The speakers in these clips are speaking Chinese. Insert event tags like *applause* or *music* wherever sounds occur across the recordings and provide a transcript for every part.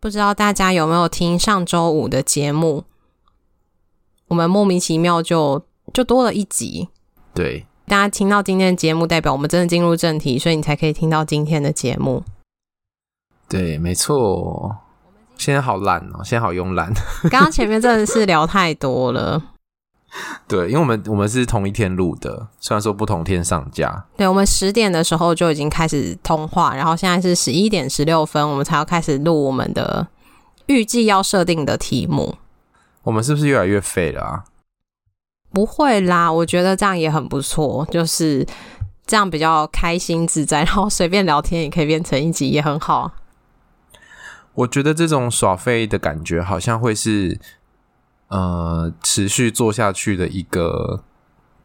不知道大家有没有听上周五的节目？我们莫名其妙就就多了一集。对，大家听到今天的节目，代表我们真的进入正题，所以你才可以听到今天的节目。对，没错。现在好懒哦，现在好慵懒。*laughs* 刚刚前面真的是聊太多了。*laughs* 对，因为我们我们是同一天录的，虽然说不同天上架。对，我们十点的时候就已经开始通话，然后现在是十一点十六分，我们才要开始录我们的预计要设定的题目。我们是不是越来越废了啊？不会啦，我觉得这样也很不错，就是这样比较开心自在，然后随便聊天也可以变成一集，也很好。我觉得这种耍废的感觉好像会是。呃，持续做下去的一个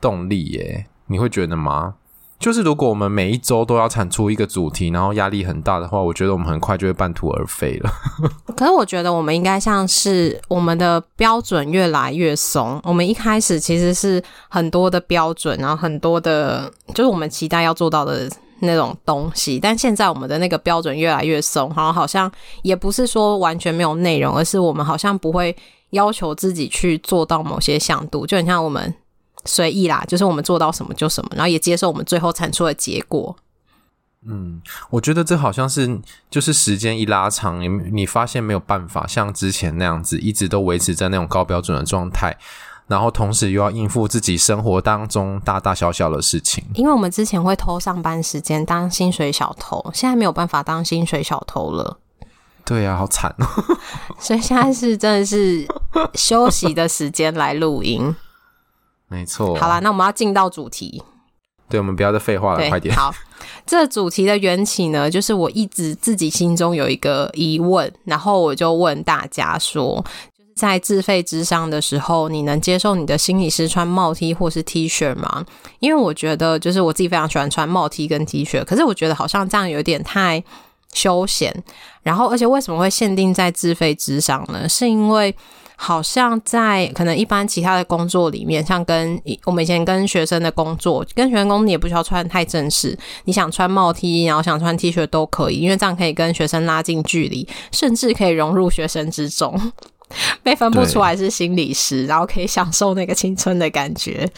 动力耶，你会觉得吗？就是如果我们每一周都要产出一个主题，然后压力很大的话，我觉得我们很快就会半途而废了。*laughs* 可是我觉得我们应该像是我们的标准越来越松。我们一开始其实是很多的标准，然后很多的，就是我们期待要做到的那种东西。但现在我们的那个标准越来越松，然后好像也不是说完全没有内容，而是我们好像不会。要求自己去做到某些向度，就很像我们随意啦，就是我们做到什么就什么，然后也接受我们最后产出的结果。嗯，我觉得这好像是，就是时间一拉长，你你发现没有办法像之前那样子，一直都维持在那种高标准的状态，然后同时又要应付自己生活当中大大小小的事情。因为我们之前会偷上班时间当薪水小偷，现在没有办法当薪水小偷了。对呀、啊，好惨哦！*laughs* 所以现在是真的是休息的时间来录音，*laughs* 没错。好啦，那我们要进到主题。对，我们不要再废话了，快点。好，这个主题的缘起呢，就是我一直自己心中有一个疑问，然后我就问大家说，就是在自费之上的时候，你能接受你的心理师穿帽 T 或是 T 恤吗？因为我觉得，就是我自己非常喜欢穿帽 T 跟 T 恤，可是我觉得好像这样有点太。休闲，然后而且为什么会限定在自费之上呢？是因为好像在可能一般其他的工作里面，像跟我们以前跟学生的工作，跟学生工你也不需要穿太正式，你想穿帽 T，然后想穿 T 恤都可以，因为这样可以跟学生拉近距离，甚至可以融入学生之中，*laughs* 被分不出来是心理师，然后可以享受那个青春的感觉。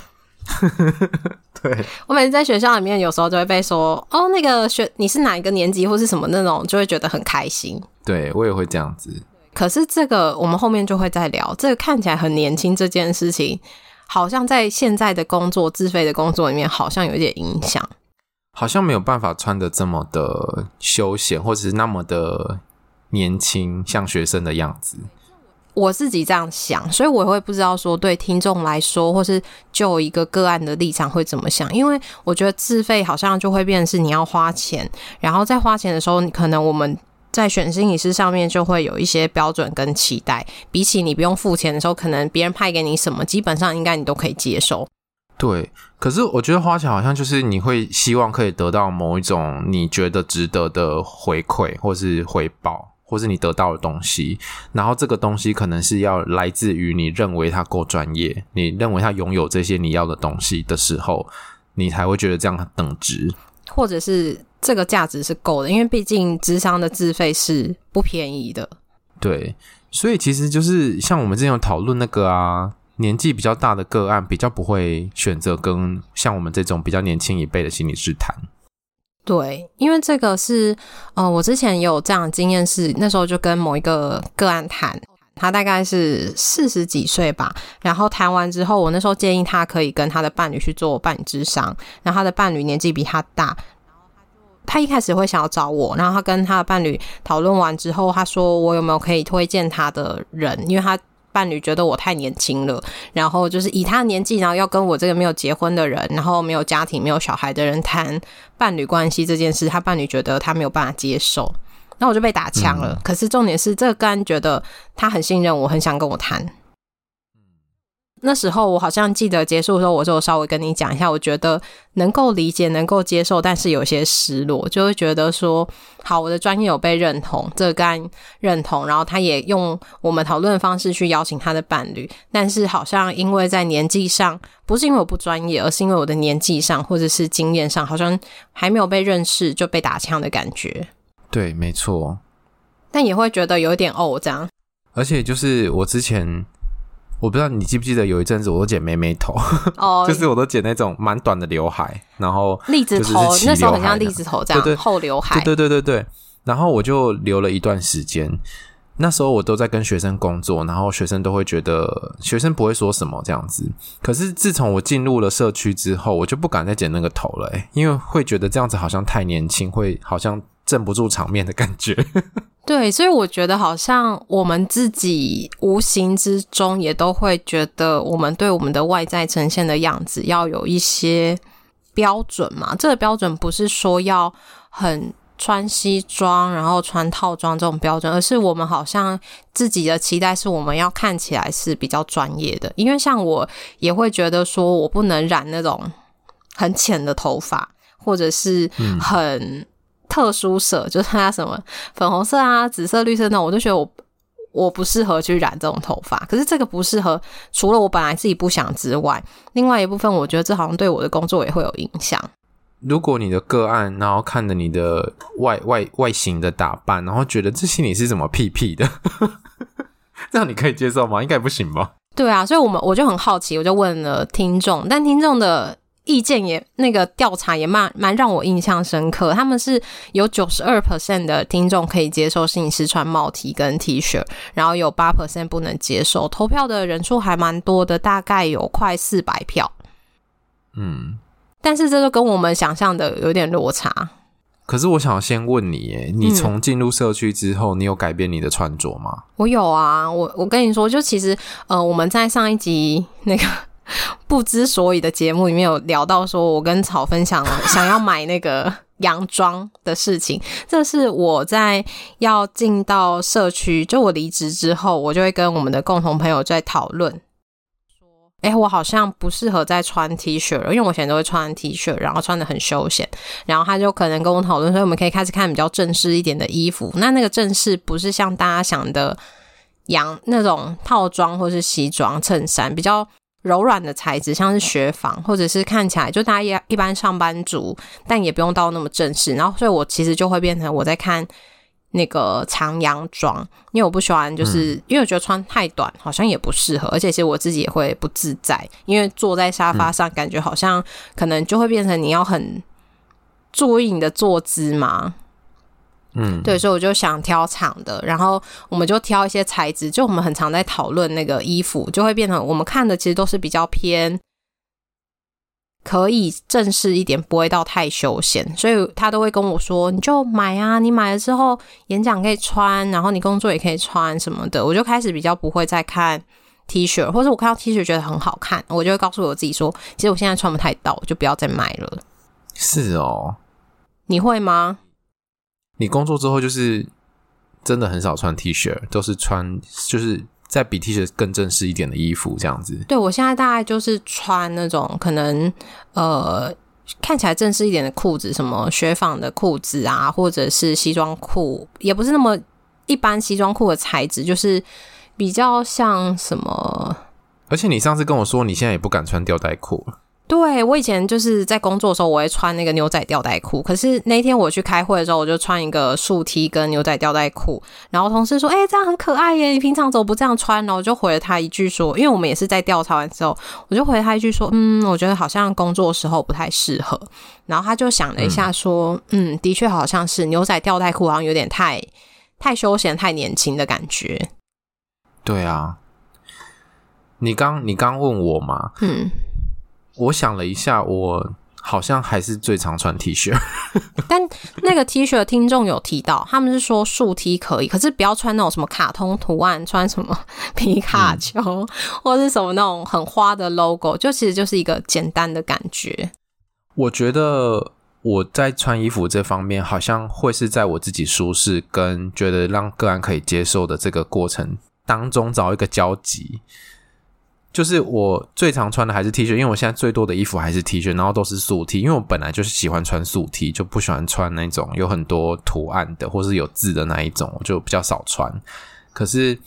*laughs* 对，我每次在学校里面，有时候就会被说哦，那个学你是哪一个年级或是什么那种，就会觉得很开心。对，我也会这样子。可是这个我们后面就会再聊，这个看起来很年轻这件事情，好像在现在的工作自费的工作里面，好像有一点影响，好像没有办法穿的这么的休闲，或者是那么的年轻，像学生的样子。我自己这样想，所以我会不知道说对听众来说，或是就一个个案的立场会怎么想。因为我觉得自费好像就会变成是你要花钱，然后在花钱的时候，可能我们在选心理师上面就会有一些标准跟期待。比起你不用付钱的时候，可能别人派给你什么，基本上应该你都可以接受。对，可是我觉得花钱好像就是你会希望可以得到某一种你觉得值得的回馈或是回报。或是你得到的东西，然后这个东西可能是要来自于你认为他够专业，你认为他拥有这些你要的东西的时候，你才会觉得这样等值，或者是这个价值是够的，因为毕竟智商的自费是不便宜的。对，所以其实就是像我们之前有讨论那个啊，年纪比较大的个案，比较不会选择跟像我们这种比较年轻一辈的心理师谈。对，因为这个是，呃，我之前有这样的经验是，那时候就跟某一个个案谈，他大概是四十几岁吧，然后谈完之后，我那时候建议他可以跟他的伴侣去做伴侣咨商，然后他的伴侣年纪比他大，然后他就他一开始会想要找我，然后他跟他的伴侣讨论完之后，他说我有没有可以推荐他的人，因为他。伴侣觉得我太年轻了，然后就是以他的年纪，然后要跟我这个没有结婚的人，然后没有家庭、没有小孩的人谈伴侣关系这件事，他伴侣觉得他没有办法接受。那我就被打枪了。嗯、可是重点是，这个个案觉得他很信任我，很想跟我谈。那时候我好像记得结束的时候，我就稍微跟你讲一下，我觉得能够理解、能够接受，但是有些失落，就会觉得说，好，我的专业有被认同，这个个案认同，然后他也用我们讨论的方式去邀请他的伴侣，但是好像因为在年纪上，不是因为我不专业，而是因为我的年纪上或者是经验上，好像还没有被认识就被打枪的感觉。对，没错。但也会觉得有点哦，这样。而且就是我之前。我不知道你记不记得有一阵子我都剪妹妹头，哦，*laughs* 就是我都剪那种蛮短的刘海，然后栗子头，那时候很像栗子头这样，对对后刘海，对对对对对。然后我就留了一段时间，那时候我都在跟学生工作，然后学生都会觉得学生不会说什么这样子。可是自从我进入了社区之后，我就不敢再剪那个头了，欸，因为会觉得这样子好像太年轻，会好像镇不住场面的感觉。*laughs* 对，所以我觉得好像我们自己无形之中也都会觉得，我们对我们的外在呈现的样子要有一些标准嘛。这个标准不是说要很穿西装，然后穿套装这种标准，而是我们好像自己的期待是我们要看起来是比较专业的。因为像我也会觉得说，我不能染那种很浅的头发，或者是很。嗯特殊色就是它什么粉红色啊、紫色、绿色那种，我就觉得我我不适合去染这种头发。可是这个不适合，除了我本来自己不想之外，另外一部分我觉得这好像对我的工作也会有影响。如果你的个案，然后看着你的外外外形的打扮，然后觉得这心里是怎么屁屁的，*laughs* 这样你可以接受吗？应该不行吧？对啊，所以我们我就很好奇，我就问了听众，但听众的。意见也那个调查也蛮蛮让我印象深刻，他们是有九十二 percent 的听众可以接受摄影师穿帽 T 跟 T 恤，然后有八 percent 不能接受。投票的人数还蛮多的，大概有快四百票。嗯，但是这就跟我们想象的有点落差。可是我想先问你，哎，你从进入社区之后，嗯，你有改变你的穿着吗？我有啊，我我跟你说，就其实呃，我们在上一集那个。*laughs* 不知所以的节目里面有聊到说，我跟草分享了 *laughs* 想要买那个洋装的事情。这是我在要进到社区，就我离职之后，我就会跟我们的共同朋友在讨论，说，哎，我好像不适合再穿 T 恤了，因为我以前都会穿 T 恤，然后穿得很休闲。然后他就可能跟我讨论说，我们可以开始看比较正式一点的衣服。那那个正式不是像大家想的洋那种套装或是西装衬衫，比较。柔软的材质，像是雪纺，或者是看起来就大家一一般上班族，但也不用到那么正式。然后，所以我其实就会变成我在看那个长洋装，因为我不喜欢，就是、嗯、因为我觉得穿太短好像也不适合，而且其实我自己也会不自在，因为坐在沙发上感觉好像可能就会变成你要很注意你的坐姿嘛。嗯，对，所以我就想挑长的，然后我们就挑一些材质，就我们很常在讨论那个衣服，就会变成我们看的其实都是比较偏可以正式一点，不会到太休闲，所以他都会跟我说，你就买啊，你买了之后演讲可以穿，然后你工作也可以穿什么的，我就开始比较不会再看 T 恤，或者我看到 T 恤觉得很好看，我就会告诉我自己说，其实我现在穿不太到，我就不要再买了。是哦，你会吗？你工作之后就是真的很少穿 T 恤，都是穿就是在比 T 恤更正式一点的衣服这样子。对，我现在大概就是穿那种可能呃看起来正式一点的裤子，什么雪纺的裤子啊，或者是西装裤，也不是那么一般西装裤的材质，就是比较像什么。而且你上次跟我说，你现在也不敢穿吊带裤了。对，我以前就是在工作的时候，我会穿那个牛仔吊带裤。可是那天我去开会的时候，我就穿一个素 T 跟牛仔吊带裤。然后同事说：“哎、欸，这样很可爱耶，你平常怎么不这样穿？”然后我就回了他一句说：“因为我们也是在调查完之后，我就回了他一句说：嗯，我觉得好像工作的时候不太适合。”然后他就想了一下说：“嗯，嗯的确好像是牛仔吊带裤，好像有点太太休闲、太年轻的感觉。”对啊，你刚你刚问我嘛？嗯。我想了一下，我好像还是最常穿 T 恤。*laughs* 但那个 T 恤的听众有提到，他们是说竖 T 可以，可是不要穿那种什么卡通图案，穿什么 *laughs* 皮卡丘、嗯、或是什么那种很花的 logo，就其实就是一个简单的感觉。我觉得。我在穿衣服这方面，好像会是在我自己舒适跟觉得让个人可以接受的这个过程当中找一个交集。就是我最常穿的还是 T 恤，因为我现在最多的衣服还是 T 恤，然后都是素 T，因为我本来就是喜欢穿素 T，就不喜欢穿那种有很多图案的或是有字的那一种，我就比较少穿。可是。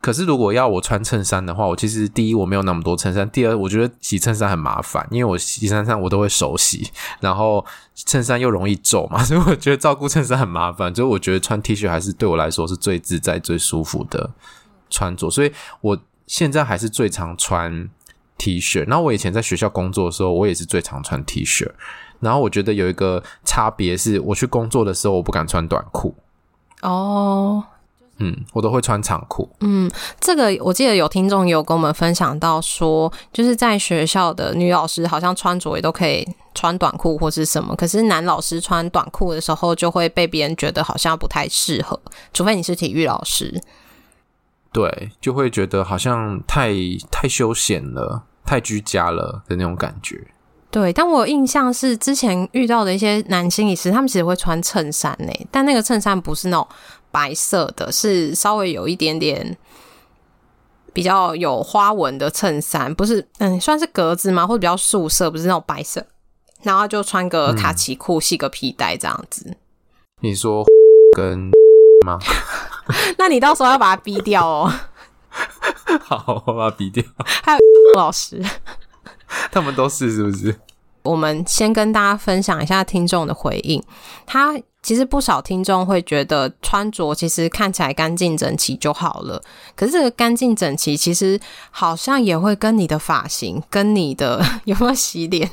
可是，如果要我穿衬衫的话，我其实第一我没有那么多衬衫，第二我觉得洗衬衫很麻烦，因为我洗衬衫我都会手洗，然后衬衫又容易皱嘛，*laughs* 所以我觉得照顾衬衫很麻烦。所以我觉得穿 T 恤还是对我来说是最自在、最舒服的穿着，所以我现在还是最常穿 T 恤。然后我以前在学校工作的时候，我也是最常穿 T 恤。然后我觉得有一个差别是，我去工作的时候我不敢穿短裤。哦。嗯，我都会穿长裤。嗯，这个我记得有听众有跟我们分享到说，就是在学校的女老师好像穿着也都可以穿短裤或是什么，可是男老师穿短裤的时候就会被别人觉得好像不太适合，除非你是体育老师。对，就会觉得好像太太休闲了，太居家了的那种感觉。对，但我印象是之前遇到的一些男心理师，他们其实会穿衬衫呢，但那个衬衫不是那种。白色的是稍微有一点点比较有花纹的衬衫，不是嗯，算是格子吗？或者比较素色，不是那种白色。然后就穿个卡其裤，系个皮带这样子。你说跟吗？*laughs* 那你到时候要把它逼掉哦。*laughs* 好，我把它逼掉。还有 *laughs* 老师，他们都是是不是？我们先跟大家分享一下听众的回应，他。其实不少听众会觉得穿着其实看起来干净整齐就好了，可是这个干净整齐其实好像也会跟你的发型、跟你的有没有洗脸、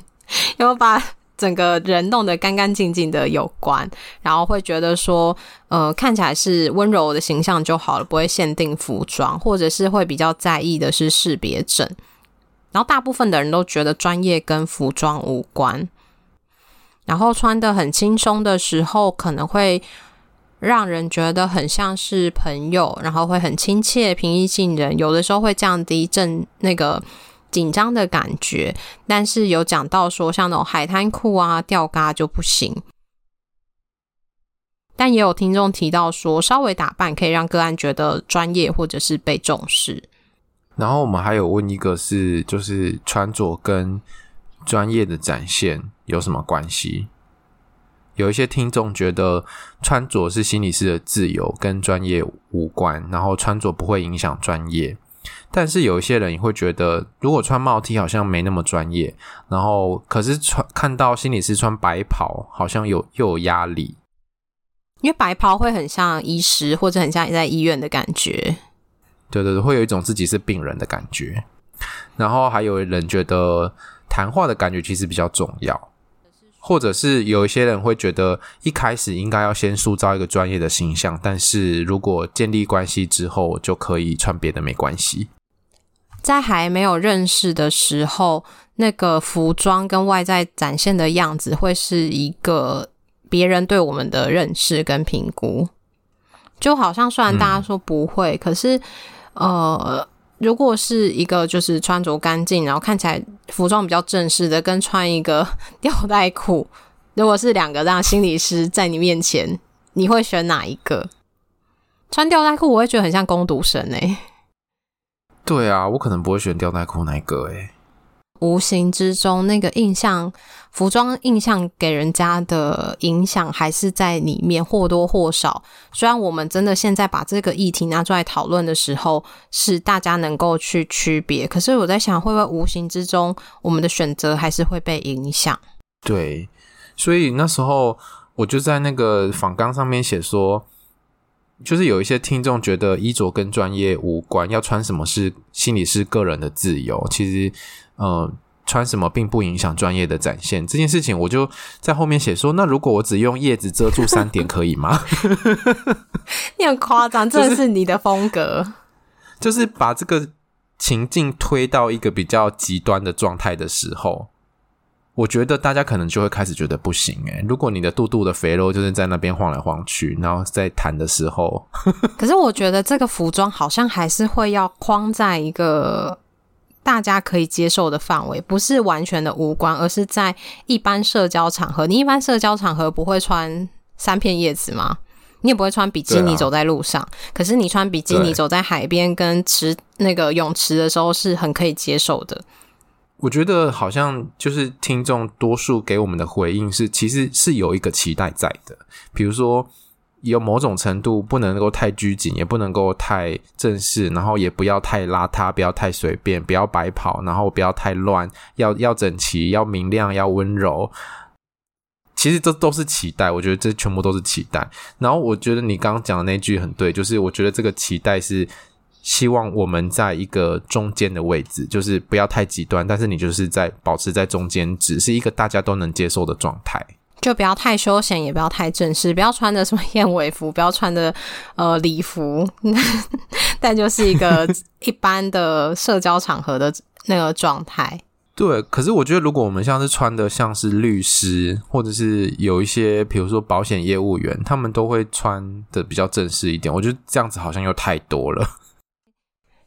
有没有把整个人弄得干干净净的有关。然后会觉得说，呃，看起来是温柔的形象就好了，不会限定服装，或者是会比较在意的是识别证。然后大部分的人都觉得专业跟服装无关。然后穿得很轻松的时候，可能会让人觉得很像是朋友，然后会很亲切、平易近人。有的时候会降低正那个紧张的感觉，但是有讲到说像那种海滩裤啊、吊嘎就不行。但也有听众提到说，稍微打扮可以让个案觉得专业或者是被重视。然后我们还有问一个是，就是穿着跟专业的展现有什么关系？有一些听众觉得穿着是心理师的自由，跟专业无关，然后穿着不会影响专业。但是有一些人也会觉得，如果穿帽 T 好像没那么专业，然后可是穿看到心理师穿白袍，好像有又有压力，因为白袍会很像医师，或者很像你在医院的感觉。对对对，会有一种自己是病人的感觉。然后还有人觉得。谈话的感觉其实比较重要，或者是有一些人会觉得一开始应该要先塑造一个专业的形象，但是如果建立关系之后就可以穿别的没关系。在还没有认识的时候，那个服装跟外在展现的样子会是一个别人对我们的认识跟评估，就好像虽然大家说不会，嗯、可是呃。如果是一个就是穿着干净，然后看起来服装比较正式的，跟穿一个吊带裤，如果是两个让心理师在你面前，你会选哪一个？穿吊带裤我会觉得很像攻读生诶、欸。对啊，我可能不会选吊带裤那一个诶、欸。无形之中，那个印象，服装印象给人家的影响还是在里面或多或少。虽然我们真的现在把这个议题拿出来讨论的时候，是大家能够去区别，可是我在想，会不会无形之中，我们的选择还是会被影响？对，所以那时候我就在那个访纲上面写说，就是有一些听众觉得衣着跟专业无关，要穿什么是心理是个人的自由，其实。呃，穿什么并不影响专业的展现。这件事情，我就在后面写说：那如果我只用叶子遮住三点，可以吗？*laughs* 你很夸张，这是你的风格。就是，就是把这个情境推到一个比较极端的状态的时候，我觉得大家可能就会开始觉得不行诶。如果你的肚肚的肥肉就是在那边晃来晃去，然后在弹的时候，*laughs* 可是我觉得这个服装好像还是会要框在一个。大家可以接受的范围，不是完全的无关，而是在一般社交场合。你一般社交场合不会穿三片叶子吗？你也不会穿比基尼走在路上。啊、可是你穿比基尼走在海边跟池那个泳池的时候，是很可以接受的。我觉得好像就是听众多数给我们的回应是，其实是有一个期待在的，比如说。有某种程度不能够太拘谨，也不能够太正式，然后也不要太邋遢，不要太随便，不要白跑，然后不要太乱，要要整齐，要明亮，要温柔。其实这都是期待，我觉得这全部都是期待。然后我觉得你刚刚讲的那句很对，就是我觉得这个期待是希望我们在一个中间的位置，就是不要太极端，但是你就是在保持在中间只，是一个大家都能接受的状态。就不要太休闲，也不要太正式，不要穿的什么燕尾服，不要穿的呃礼服，*laughs* 但就是一个一般的社交场合的那个状态。对，可是我觉得如果我们像是穿的像是律师，或者是有一些比如说保险业务员，他们都会穿的比较正式一点，我觉得这样子好像又太多了。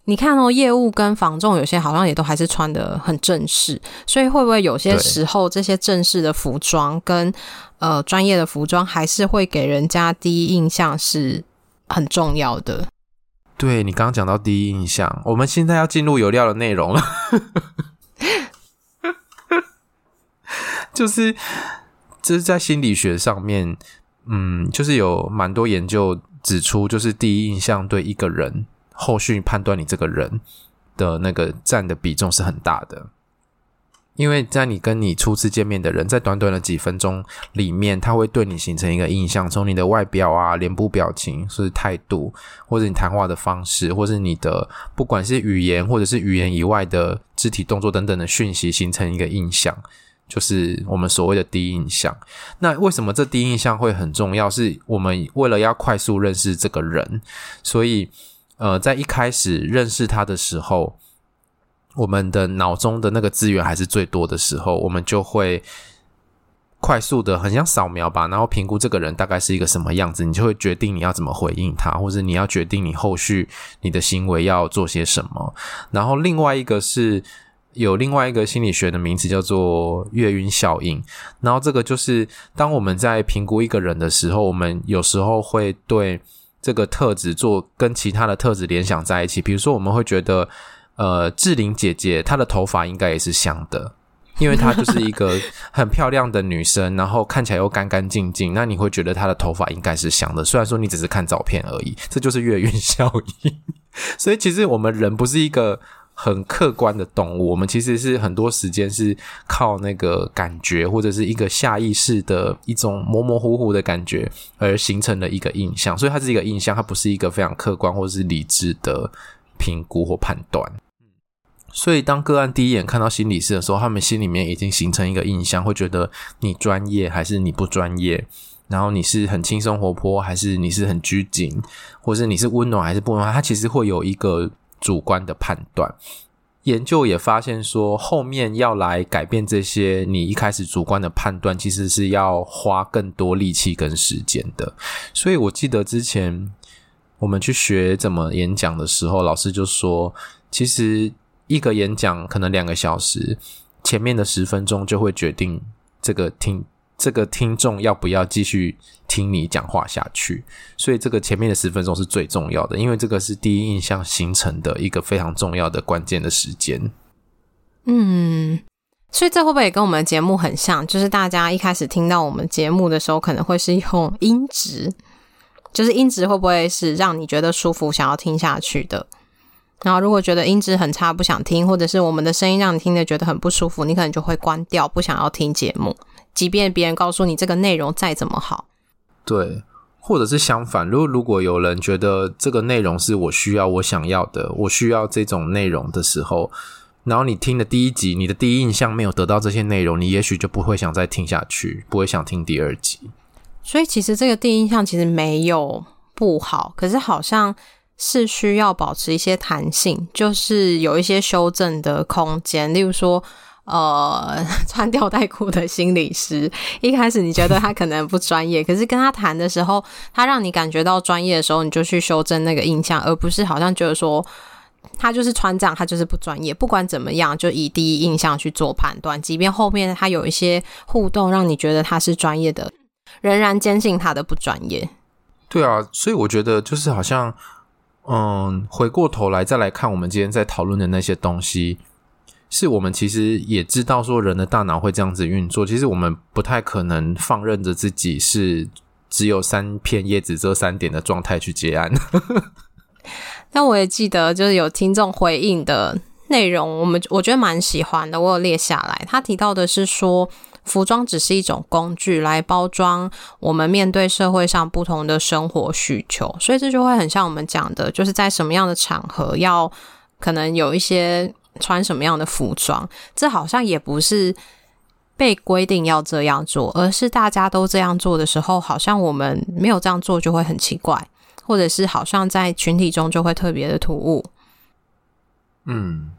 你看哦，业务跟房仲有些好像也都还是穿的很正式，所以会不会有些时候这些正式的服装跟呃专业的服装还是会给人家第一印象是很重要的？对，你刚刚讲到第一印象，我们现在要进入有料的内容了，就是这是在心理学上面，嗯，就是有蛮多研究指出，就是第一印象对一个人。后续判断你这个人的那个占的比重是很大的，因为在你跟你初次见面的人，在短短的几分钟里面，他会对你形成一个印象，从你的外表啊、脸部表情、是态度，或者你谈话的方式，或是你的不管是语言或者是语言以外的肢体动作等等的讯息，形成一个印象，就是我们所谓的第一印象。那为什么这第一印象会很重要？是我们为了要快速认识这个人，所以。呃，在一开始认识他的时候，我们的脑中的那个资源还是最多的时候，我们就会快速的很像扫描吧，然后评估这个人大概是一个什么样子，你就会决定你要怎么回应他，或者你要决定你后续你的行为要做些什么。然后另外一个是有另外一个心理学的名词叫做月晕效应，然后这个就是当我们在评估一个人的时候，我们有时候会对。这个特质做跟其他的特质联想在一起，比如说我们会觉得，呃，志玲姐姐她的头发应该也是香的，因为她就是一个 *laughs* 很漂亮的女生，然后看起来又干干净净，那你会觉得她的头发应该是香的，虽然说你只是看照片而已，这就是月晕效应。*laughs* 所以其实我们人不是一个。很客观的动物，我们其实是很多时间是靠那个感觉，或者是一个下意识的一种模模糊糊的感觉而形成的一个印象，所以它是一个印象，它不是一个非常客观或是理智的评估或判断。所以当个案第一眼看到心理师的时候，他们心里面已经形成一个印象，会觉得你专业还是你不专业，然后你是很轻松活泼还是你是很拘谨，或者你是温暖还是不温暖，它其实会有一个。主观的判断，研究也发现说，后面要来改变这些你一开始主观的判断，其实是要花更多力气跟时间的。所以我记得之前我们去学怎么演讲的时候，老师就说，其实一个演讲可能两个小时，前面的十分钟就会决定这个听。这个听众要不要继续听你讲话下去？所以这个前面的十分钟是最重要的，因为这个是第一印象形成的一个非常重要的关键的时间。嗯，所以这会不会也跟我们的节目很像？就是大家一开始听到我们节目的时候，可能会是用音质，就是音质会不会是让你觉得舒服，想要听下去的？然后如果觉得音质很差，不想听，或者是我们的声音让你听得觉得很不舒服，你可能就会关掉，不想要听节目。即便别人告诉你这个内容再怎么好，对，或者是相反，如果如果有人觉得这个内容是我需要、我想要的，我需要这种内容的时候，然后你听的第一集，你的第一印象没有得到这些内容，你也许就不会想再听下去，不会想听第二集。所以其实这个第一印象其实没有不好，可是好像是需要保持一些弹性，就是有一些修正的空间，例如说。呃，*laughs* 穿吊带裤的心理师，一开始你觉得他可能不专业，可是跟他谈的时候，他让你感觉到专业的时候，你就去修正那个印象，而不是好像觉得说他就是穿这样，他就是不专业。不管怎么样，就以第一印象去做判断，即便后面他有一些互动，让你觉得他是专业的，仍然坚信他的不专业。对啊，所以我觉得就是好像，嗯，回过头来再来看我们今天在讨论的那些东西，是我们其实也知道说人的大脑会这样子运作。其实我们不太可能放任着自己是只有三片叶子遮三点的状态去接案。*laughs* 但我也记得，就是有听众回应的内容，我们我觉得蛮喜欢的，我有列下来。他提到的是说，服装只是一种工具，来包装我们面对社会上不同的生活需求，所以这就会很像我们讲的，就是在什么样的场合要可能有一些穿什么样的服装，这好像也不是被规定要这样做，而是大家都这样做的时候，好像我们没有这样做就会很奇怪。或者是好像在群体中就会特别的突兀，嗯，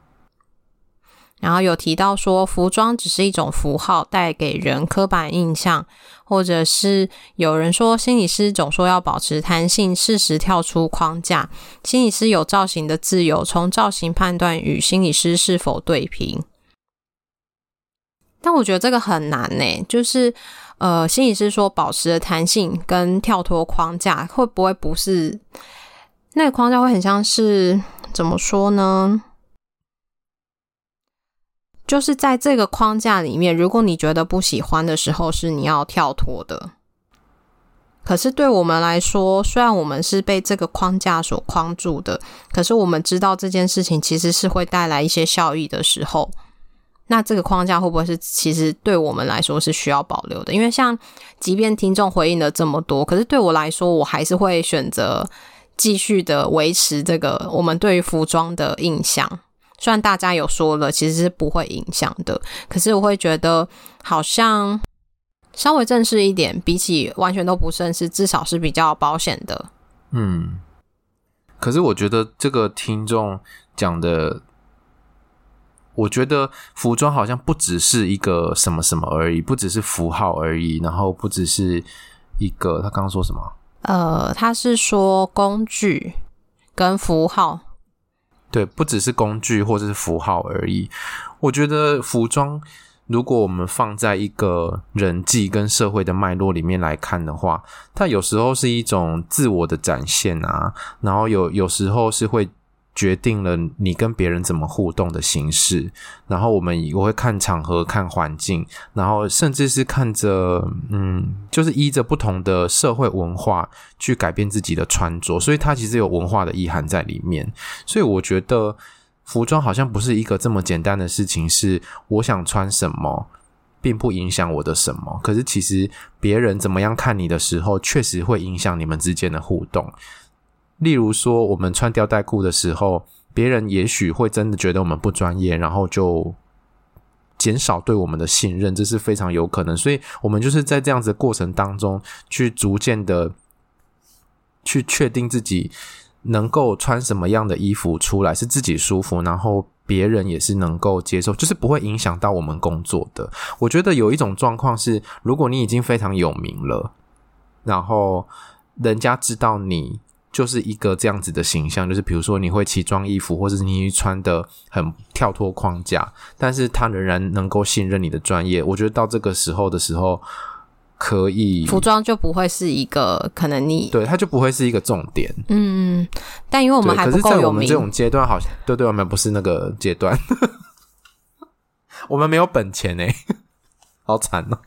然后有提到说服装只是一种符号，带给人刻板印象，或者是有人说心理师总说要保持弹性，适时跳出框架。心理师有造型的自由，从造型判断与心理师是否对平。但我觉得这个很难呢，就是。呃，心理师说，保持的弹性跟跳脱框架，会不会不是那个框架会很像是怎么说呢？就是在这个框架里面，如果你觉得不喜欢的时候，是你要跳脱的。可是对我们来说，虽然我们是被这个框架所框住的，可是我们知道这件事情其实是会带来一些效益的时候。那这个框架会不会是其实对我们来说是需要保留的？因为像即便听众回应了这么多，可是对我来说，我还是会选择继续的维持这个我们对于服装的印象。虽然大家有说了，其实是不会影响的，可是我会觉得好像稍微正式一点，比起完全都不正式，至少是比较保险的。嗯，可是我觉得这个听众讲的。我觉得服装好像不只是一个什么什么而已，不只是符号而已，然后不只是一个，他刚刚说什么？呃，他是说工具跟符号，对，不只是工具或者是符号而已。我觉得服装，如果我们放在一个人际跟社会的脉络里面来看的话，它有时候是一种自我的展现啊，然后有有时候是会。决定了你跟别人怎么互动的形式，然后我们我会看场合、看环境，然后甚至是看着，嗯，就是依着不同的社会文化去改变自己的穿着，所以它其实有文化的意涵在里面。所以我觉得服装好像不是一个这么简单的事情，是我想穿什么，并不影响我的什么。可是其实别人怎么样看你的时候，确实会影响你们之间的互动。例如说，我们穿吊带裤的时候，别人也许会真的觉得我们不专业，然后就减少对我们的信任，这是非常有可能。所以，我们就是在这样子的过程当中，去逐渐的去确定自己能够穿什么样的衣服出来是自己舒服，然后别人也是能够接受，就是不会影响到我们工作的。我觉得有一种状况是，如果你已经非常有名了，然后人家知道你。就是一个这样子的形象，就是比如说你会奇装异服，或者是你穿的很跳脱框架，但是他仍然能够信任你的专业。我觉得到这个时候的时候，可以服装就不会是一个可能你对它就不会是一个重点。嗯，但因为我们还不够有名，可是在我们这种阶段，好像对对，我们不是那个阶段，*laughs* 我们没有本钱哎，*laughs* 好惨哦。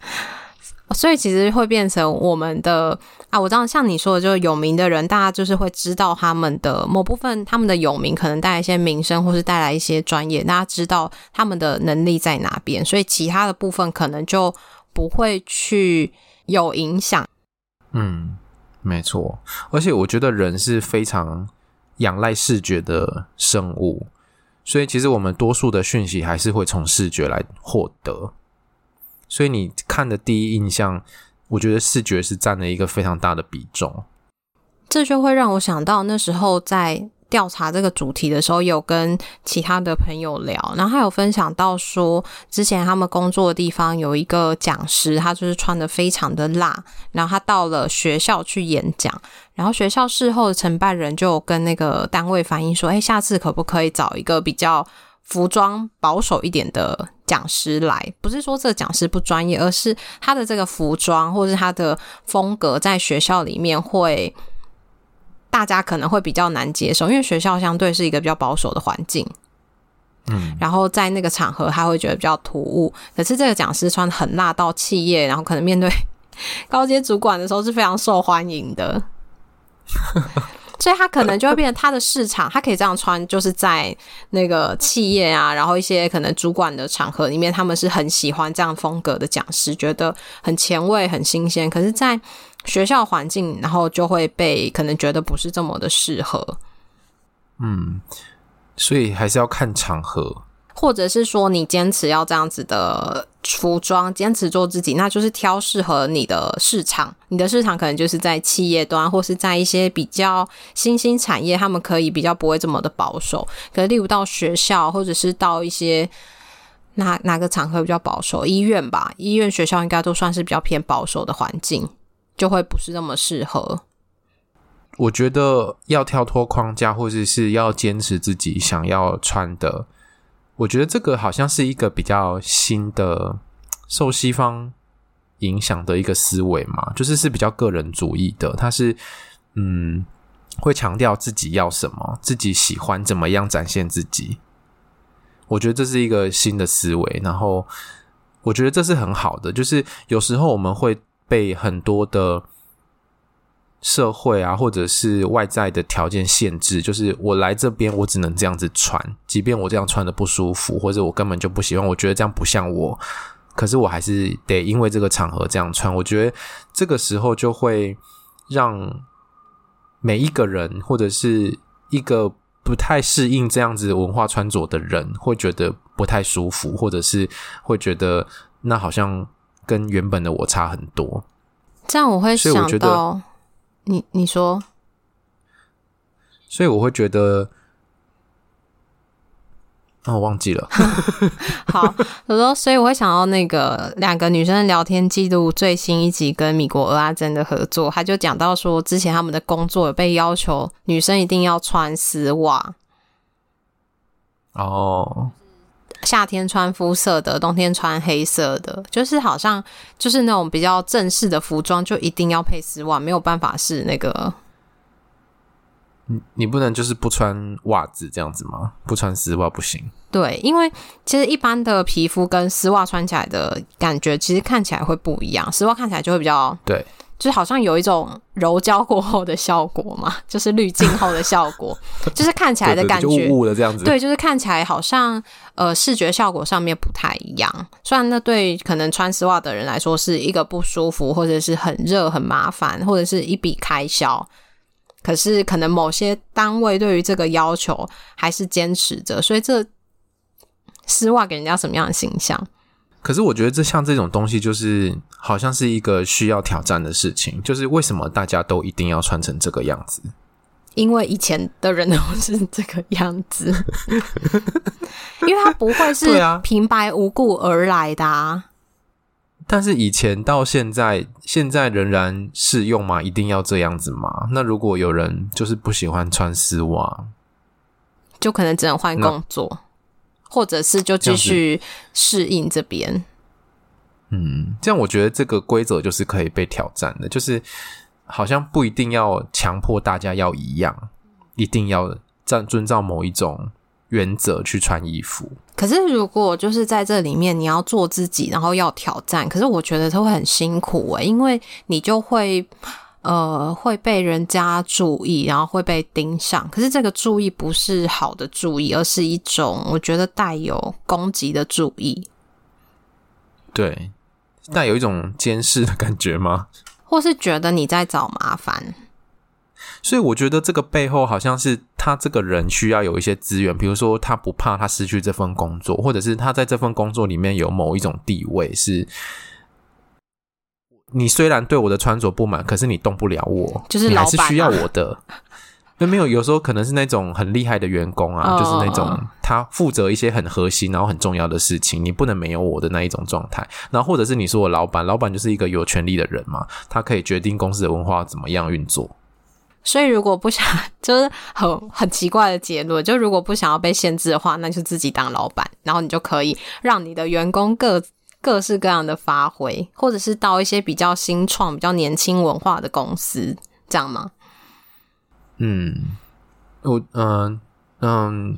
所以其实会变成我们的啊，我知道像你说的，就是有名的人，大家就是会知道他们的某部分，他们的有名可能带来一些名声，或是带来一些专业，大家知道他们的能力在哪边，所以其他的部分可能就不会去有影响。嗯，没错，而且我觉得人是非常仰赖视觉的生物，所以其实我们多数的讯息还是会从视觉来获得。所以你看的第一印象，我觉得视觉是占了一个非常大的比重。这就会让我想到那时候在调查这个主题的时候，有跟其他的朋友聊，然后他有分享到说，之前他们工作的地方有一个讲师，他就是穿得非常的辣，然后他到了学校去演讲，然后学校事后的承办人就跟那个单位反映说，哎，下次可不可以找一个比较服装保守一点的讲师来？不是说这个讲师不专业，而是他的这个服装或是他的风格在学校里面会。大家可能会比较难接受，因为学校相对是一个比较保守的环境，嗯，然后在那个场合他会觉得比较突兀。可是这个讲师穿很辣到企业，然后可能面对高阶主管的时候是非常受欢迎的，*laughs* 所以他可能就会变成他的市场，他可以这样穿，就是在那个企业啊，然后一些可能主管的场合里面，他们是很喜欢这样风格的讲师，觉得很前卫、很新鲜。可是，在学校环境，然后就会被可能觉得不是这么的适合，嗯，所以还是要看场合，或者是说你坚持要这样子的服装，坚持做自己，那就是挑适合你的市场。你的市场可能就是在企业端，或是在一些比较新兴产业，他们可以比较不会这么的保守。可例如到学校，或者是到一些哪哪个场合比较保守，医院吧，医院、学校应该都算是比较偏保守的环境。就会不是那么适合。我觉得要跳脱框架，或者是要坚持自己想要穿的，我觉得这个好像是一个比较新的受西方影响的一个思维嘛，就是是比较个人主义的。他是嗯，会强调自己要什么，自己喜欢怎么样展现自己。我觉得这是一个新的思维，然后我觉得这是很好的。就是有时候我们会。被很多的社会啊，或者是外在的条件限制，就是我来这边，我只能这样子穿，即便我这样穿的不舒服，或者我根本就不喜欢，我觉得这样不像我，可是我还是得因为这个场合这样穿。我觉得这个时候就会让每一个人，或者是一个不太适应这样子文化穿着的人，会觉得不太舒服，或者是会觉得那好像。跟原本的我差很多，这样我会想到，我觉得你你说，所以我会觉得，哦，我忘记了。*laughs* 好，我说，所以我会想到那个两个女生的聊天记录最新一集跟米国蚵仔煎的合作，他就讲到说，之前他们的工作有被要求女生一定要穿丝袜。哦。夏天穿肤色的，冬天穿黑色的，就是好像就是那种比较正式的服装，就一定要配丝袜，没有办法是那个。你你不能就是不穿袜子这样子吗？不穿丝袜不行。对，因为其实一般的皮肤跟丝袜穿起来的感觉，其实看起来会不一样。丝袜看起来就会比较对。就是好像有一种柔焦过后的效果嘛，*laughs* 就是滤镜后的效果，*laughs* 就是看起来的感觉，雾的这样子。对，就是看起来好像呃视觉效果上面不太一样。虽然那对可能穿丝袜的人来说是一个不舒服，或者是很热很麻烦，或者是一笔开销，可是可能某些单位对于这个要求还是坚持着，所以这丝袜给人家什么样的形象？可是我觉得这像这种东西，就是好像是一个需要挑战的事情。就是为什么大家都一定要穿成这个样子？因为以前的人都是这个样子，因为他不会是平白无故而来的啊。但是以前到现在，现在仍然适用吗？一定要这样子吗？那如果有人就是不喜欢穿丝袜，就可能只能换工作。或者是就继续适应这边，嗯，这样我觉得这个规则就是可以被挑战的，就是好像不一定要强迫大家要一样，一定要遵遵照某一种原则去穿衣服。可是如果就是在这里面你要做自己，然后要挑战，可是我觉得他会很辛苦诶，因为你就会。呃，会被人家注意，然后会被盯上。可是这个注意不是好的注意，而是一种我觉得带有攻击的注意。对，带有一种监视的感觉吗？或是觉得你在找麻烦？所以我觉得这个背后好像是他这个人需要有一些资源，比如说他不怕他失去这份工作，或者是他在这份工作里面有某一种地位是。你虽然对我的穿着不满，可是你动不了我，就是你还是需要我的。那没有，有时候可能是那种很厉害的员工啊，oh. 就是那种他负责一些很核心然后很重要的事情，你不能没有我的那一种状态。然后或者是你说我老板，老板就是一个有权利的人嘛，他可以决定公司的文化怎么样运作。所以如果不想，就是很很奇怪的结论，就如果不想要被限制的话，那就自己当老板，然后你就可以让你的员工各各式各样的发挥，或者是到一些比较新创、比较年轻文化的公司，这样吗？嗯，我嗯嗯，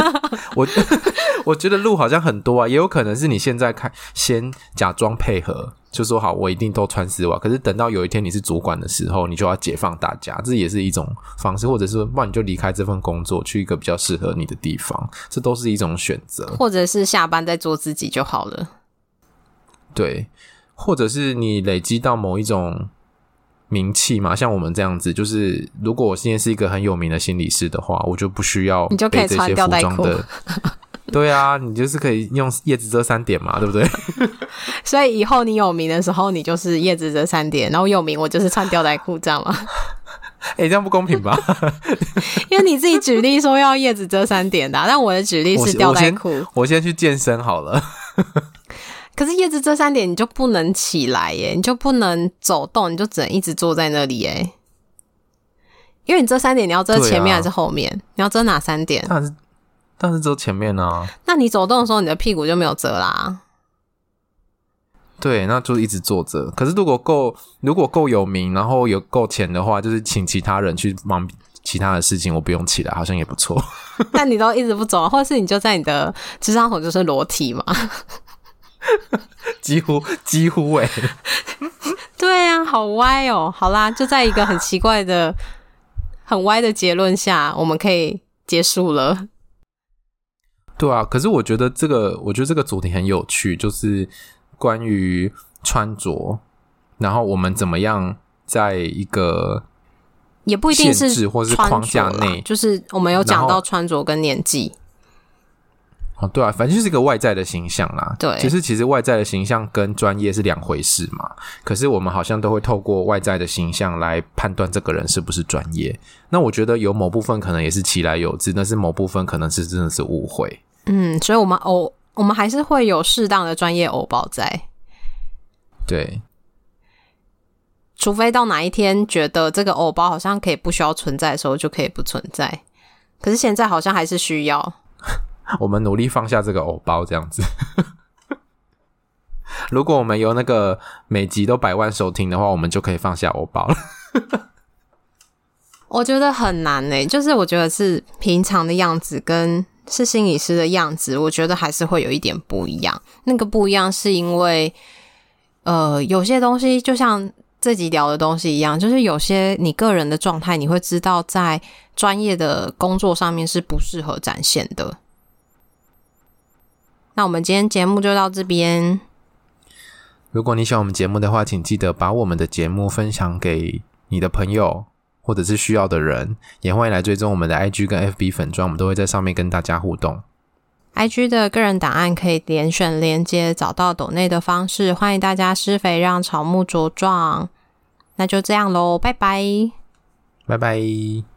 *laughs* 我 *laughs* 我觉得路好像很多啊，也有可能是你现在开先假装配合，就说好我一定都穿丝袜，可是等到有一天你是主管的时候，你就要解放大家，这也是一种方式，或者是不然你就离开这份工作，去一个比较适合你的地方，这都是一种选择，或者是下班再做自己就好了。对，或者是你累积到某一种。名气嘛，像我们这样子，就是如果我现在是一个很有名的心理师的话，我就不需要你就可以穿吊带裤。*laughs* 对啊，你就是可以用叶子遮三点嘛，对不对？*laughs* 所以以后你有名的时候，你就是叶子遮三点，然后有名我就是穿吊带裤，这样吗？哎、欸，这样不公平吧？*laughs* 因为你自己举例说要叶子遮三点的，但我的举例是吊带裤。我先去健身好了。可是叶子遮三点，你就不能起来耶，你就不能走动，你就只能一直坐在那里耶。因为你遮三点，你要遮前面还是后面？啊、你要遮哪三点？但是但是遮前面呢、啊？那你走动的时候，你的屁股就没有遮啦。对，那就一直坐着。可是如果够，如果够有名，然后有够钱的话，就是请其他人去忙其他的事情，我不用起来，好像也不错。*laughs* 但你都一直不走，或者是你就在你的智商口就是裸体嘛？*laughs* 几乎几乎哎，对呀、啊，好歪哦。好啦，就在一个很奇怪的、很歪的结论下，我们可以结束了。对啊，可是我觉得这个，我觉得这个主题很有趣，就是关于穿着，然后我们怎么样在一个也不一定是或是框架内，就是我们有讲到穿着跟年纪。哦，对啊，反正就是一个外在的形象啦。对，其实其实外在的形象跟专业是两回事嘛。可是我们好像都会透过外在的形象来判断这个人是不是专业。那我觉得有某部分可能也是其来有自，但是某部分可能是真的是误会。嗯，所以我们偶我们还是会有适当的专业偶包在。对，除非到哪一天觉得这个偶包好像可以不需要存在的时候，就可以不存在。可是现在好像还是需要。我们努力放下这个偶包，这样子。如果我们有那个每集都百万收听的话，我们就可以放下偶包了。我觉得很难呢，就是我觉得是平常的样子跟是心理师的样子，我觉得还是会有一点不一样。那个不一样是因为，呃，有些东西就像这集聊的东西一样，就是有些你个人的状态，你会知道在专业的工作上面是不适合展现的。那我们今天节目就到这边。如果你喜欢我们节目的话，请记得把我们的节目分享给你的朋友，或者是需要的人。也欢迎来追踪我们的 IG 跟 FB 粉专，我们都会在上面跟大家互动。IG 的个人档案可以点选连接找到抖内的方式。欢迎大家施肥让草木茁壮。那就这样喽，拜拜，拜拜。